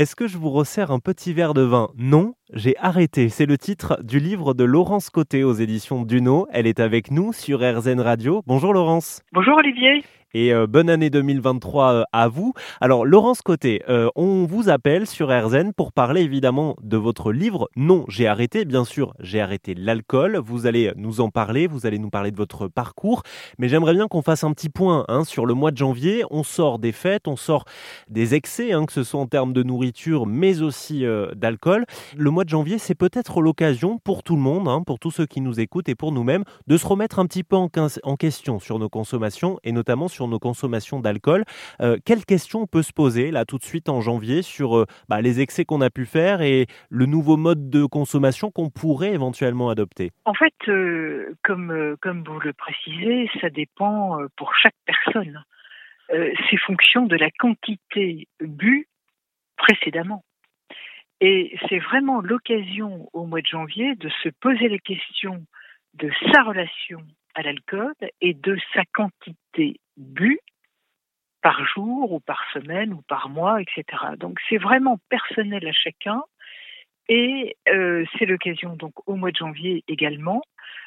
Est-ce que je vous resserre un petit verre de vin? Non, j'ai arrêté. C'est le titre du livre de Laurence Côté aux éditions Duno. Elle est avec nous sur RZN Radio. Bonjour Laurence. Bonjour Olivier et euh, bonne année 2023 euh, à vous. Alors Laurence Côté, euh, on vous appelle sur RZN pour parler évidemment de votre livre Non, j'ai arrêté, bien sûr, j'ai arrêté l'alcool. Vous allez nous en parler, vous allez nous parler de votre parcours, mais j'aimerais bien qu'on fasse un petit point hein, sur le mois de janvier. On sort des fêtes, on sort des excès, hein, que ce soit en termes de nourriture, mais aussi d'alcool. Le mois de janvier, c'est peut-être l'occasion pour tout le monde, hein, pour tous ceux qui nous écoutent et pour nous-mêmes, de se remettre un petit peu en, en question sur nos consommations et notamment sur nos consommations d'alcool. Euh, quelle question on peut se poser là tout de suite en janvier sur euh, bah, les excès qu'on a pu faire et le nouveau mode de consommation qu'on pourrait éventuellement adopter? En fait, euh, comme, comme vous le précisez, ça dépend pour chaque personne. C'est fonction de la quantité bue précédemment. Et c'est vraiment l'occasion au mois de janvier de se poser les questions de sa relation à l'alcool et de sa quantité bu par jour ou par semaine ou par mois, etc. Donc c'est vraiment personnel à chacun et euh, c'est l'occasion donc au mois de janvier également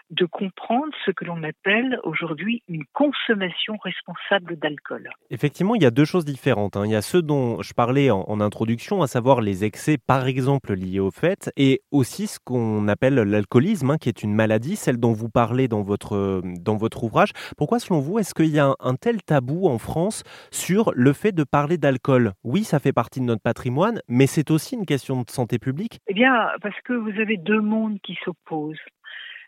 de comprendre ce que l'on appelle aujourd'hui une consommation responsable d'alcool. Effectivement, il y a deux choses différentes. Hein. Il y a ceux dont je parlais en, introduction, à savoir les excès, par exemple, liés au fait, et aussi ce qu'on appelle l'alcoolisme, hein, qui est une maladie, celle dont vous parlez dans votre, dans votre ouvrage. Pourquoi, selon vous, est-ce qu'il y a un, tel tabou en France sur le fait de parler d'alcool? Oui, ça fait partie de notre patrimoine, mais c'est aussi une question de santé publique. Eh bien, parce que vous avez deux mondes qui s'opposent.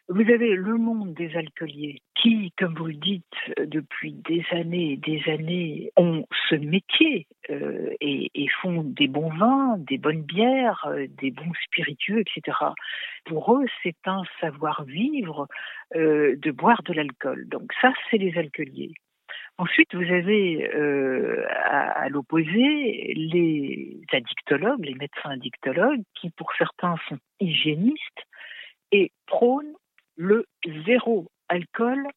Vous avez le monde des alcooliers qui, comme vous le dites, depuis des années et des années, ont ce métier euh, et, font des bons vins, des bonnes bières, euh, des bons spiritueux, etc. Pour eux, c'est un savoir-vivre euh, de boire de l'alcool. Donc ça, c'est les alcooliers. Ensuite, vous avez à, l'opposé les addictologues, les médecins addictologues, qui pour certains sont hygiénistes zéro alcool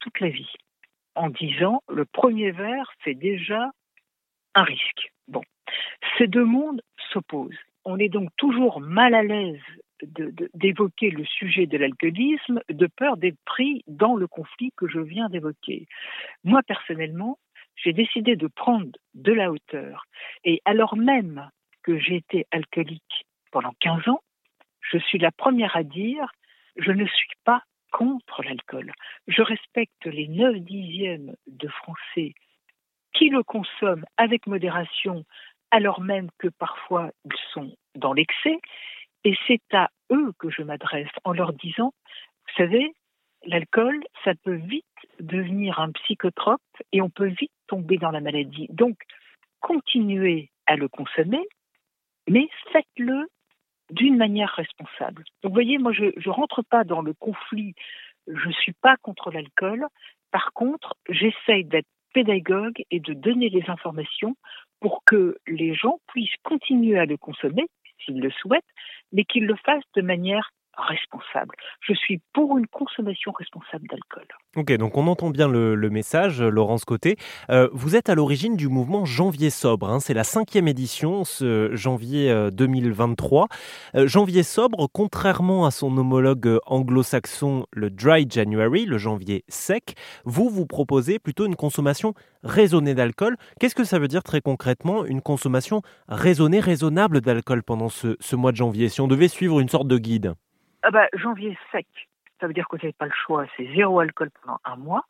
toute la vie, en disant le premier verre, c'est déjà un risque. Bon, ces deux mondes s'opposent. On est donc toujours mal à l'aise d'évoquer le sujet de l'alcoolisme de peur d'être pris dans le conflit que je viens d'évoquer. Moi, personnellement, j'ai décidé de prendre de la hauteur. Et alors même que j'ai été alcoolique pendant 15 ans, je suis la première à dire je ne suis pas contre l'alcool. Je respecte les 9 dixièmes de Français qui le consomment avec modération, alors même que parfois ils sont dans l'excès. Et c'est à eux que je m'adresse en leur disant, vous savez, l'alcool, ça peut vite devenir un psychotrope et on peut vite tomber dans la maladie. Donc, continuez à le consommer, mais faites-le d'une manière responsable. Donc vous voyez, moi je ne rentre pas dans le conflit, je ne suis pas contre l'alcool. Par contre, j'essaye d'être pédagogue et de donner les informations pour que les gens puissent continuer à le consommer s'ils le souhaitent, mais qu'ils le fassent de manière responsable. Je suis pour une consommation responsable d'alcool. Ok, donc on entend bien le, message, Laurence Côté. Euh, vous êtes à l'origine du mouvement Janvier Sobre. Hein. c'est la cinquième édition, ce janvier 2023. Euh, euh, janvier Sobre, contrairement à son homologue anglo-saxon, le Dry January, le janvier sec, vous vous proposez plutôt une consommation raisonnée d'alcool. Qu'est-ce que ça veut dire très concrètement, une consommation raisonnée, raisonnable d'alcool pendant ce, ce mois de janvier, si on devait suivre une sorte de guide ah bah, janvier sec, ça veut dire que vous n'avez pas le choix, c'est zéro alcool pendant un mois.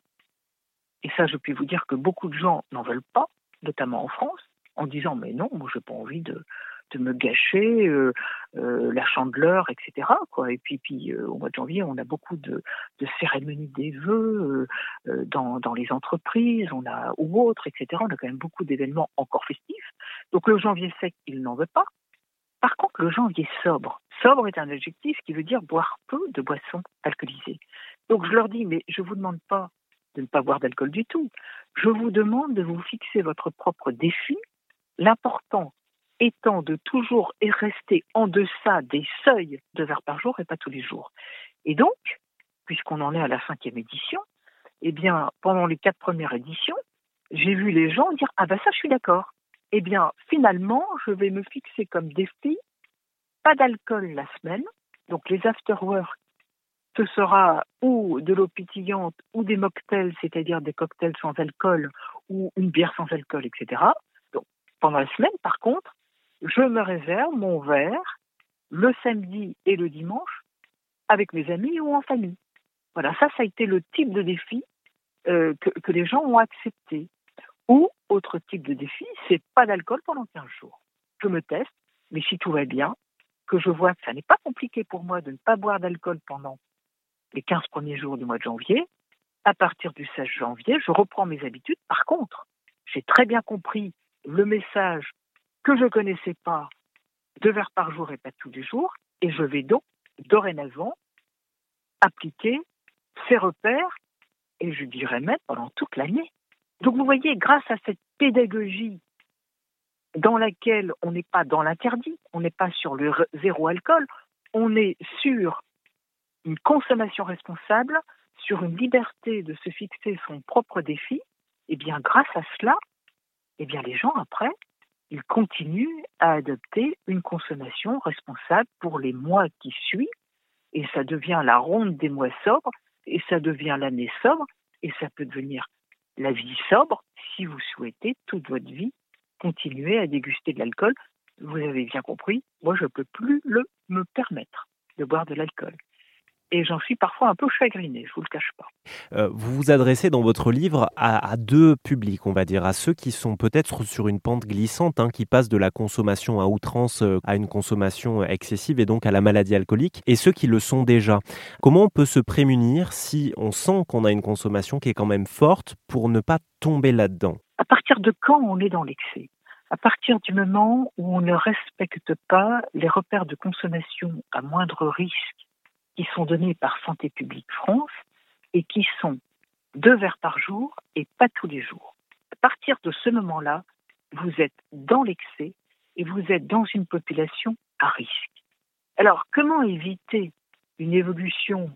Et ça, je puis vous dire que beaucoup de gens n'en veulent pas, notamment en France, en disant mais non, moi j'ai pas envie de, de me gâcher euh, euh, la chandeleur, etc. Quoi. Et puis, puis euh, au mois de janvier, on a beaucoup de, de cérémonies des vœux dans, dans les entreprises, on a ou autres, etc. On a quand même beaucoup d'événements encore festifs. Donc le janvier sec, il n'en veut pas. Par contre, le janvier sobre, sobre est un adjectif qui veut dire boire peu de boissons alcoolisées. Donc je leur dis, mais je ne vous demande pas de ne pas boire d'alcool du tout. Je vous demande de vous fixer votre propre défi. L'important étant de toujours rester en deçà des seuils de verres par jour et pas tous les jours. Et donc, puisqu'on en est à la cinquième édition, eh bien, pendant les quatre premières éditions, j'ai vu les gens dire Ah ben ça, je suis d'accord. Eh bien, finalement, je vais me fixer comme défi pas d'alcool la semaine. Donc les afterwork, ce sera ou de l'eau pétillante ou des mocktails, c'est-à-dire des cocktails sans alcool ou une bière sans alcool, etc. Donc pendant la semaine, par contre, je me réserve mon verre le samedi et le dimanche avec mes amis ou en famille. Voilà, ça, ça a été le type de défi euh, que, que, les gens ont accepté. Ou, autre type de défi, c'est pas d'alcool pendant 15 jours. Je me teste, mais si tout va bien, que je vois que ça n'est pas compliqué pour moi de ne pas boire d'alcool pendant les 15 premiers jours du mois de janvier, à partir du 16 janvier, je reprends mes habitudes. Par contre, j'ai très bien compris le message que je ne connaissais pas, deux verres par jour et pas tous les jours, et je vais donc dorénavant appliquer ces repères, et je dirais même pendant toute l'année. Donc vous voyez, grâce à cette pédagogie dans laquelle on n'est pas dans l'interdit, on n'est pas sur le zéro alcool, on est sur une consommation responsable, sur une liberté de se fixer son propre défi, et bien grâce à cela, et bien les gens après, ils continuent à adopter une consommation responsable pour les mois qui suivent, et ça devient la ronde des mois sobres, et ça devient l'année sobre, et ça peut devenir la vie sobre si vous souhaitez toute votre vie continuer à déguster de l'alcool. Vous avez bien compris, moi je ne peux plus le me permettre de boire de l'alcool et j'en suis parfois un peu chagrinée, je vous le cache pas. Euh, vous vous adressez dans votre livre à, deux publics, on va dire, à ceux qui sont peut-être sur une pente glissante, hein, qui passent de la consommation à outrance euh, à une consommation excessive et donc à la maladie alcoolique, et ceux qui le sont déjà. Comment on peut se prémunir si on sent qu'on a une consommation qui est quand même forte pour ne pas tomber là-dedans? À partir de quand on est dans l'excès? À partir du moment où on ne respecte pas les repères de consommation à moindre risque qui sont donnés par Santé publique France et qui sont deux verres par jour et pas tous les jours? À partir de ce moment-là, vous êtes dans l'excès et vous êtes dans une population à risque. Alors, comment éviter une évolution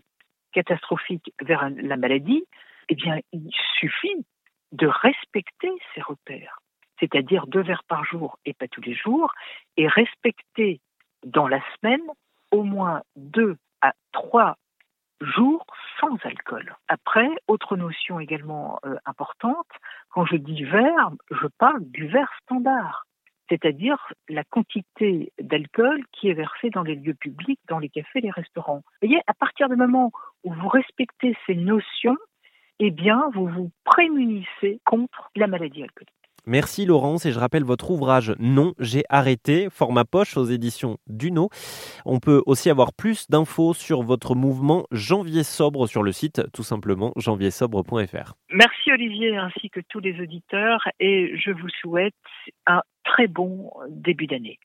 catastrophique vers la maladie? Eh bien, il suffit de respecter ces repères, c'est-à-dire deux verres par jour et pas tous les jours, et respecter dans la semaine au moins deux à trois jours sans alcool. Après, autre notion également euh, importante, quand je dis verre, je parle du verre standard, c'est-à-dire la quantité d'alcool qui est versée dans les lieux publics, dans les cafés, les restaurants. Vous voyez, à partir du moment où vous respectez ces notions, eh bien, vous vous prémunissez contre la maladie alcoolique. Merci Laurence et je rappelle votre ouvrage Non, j'ai arrêté, format poche aux éditions Duno. On peut aussi avoir plus d'infos sur votre mouvement Janvier Sobre sur le site tout simplement janviersobre.fr. Merci Olivier ainsi que tous les auditeurs et je vous souhaite un très bon début d'année.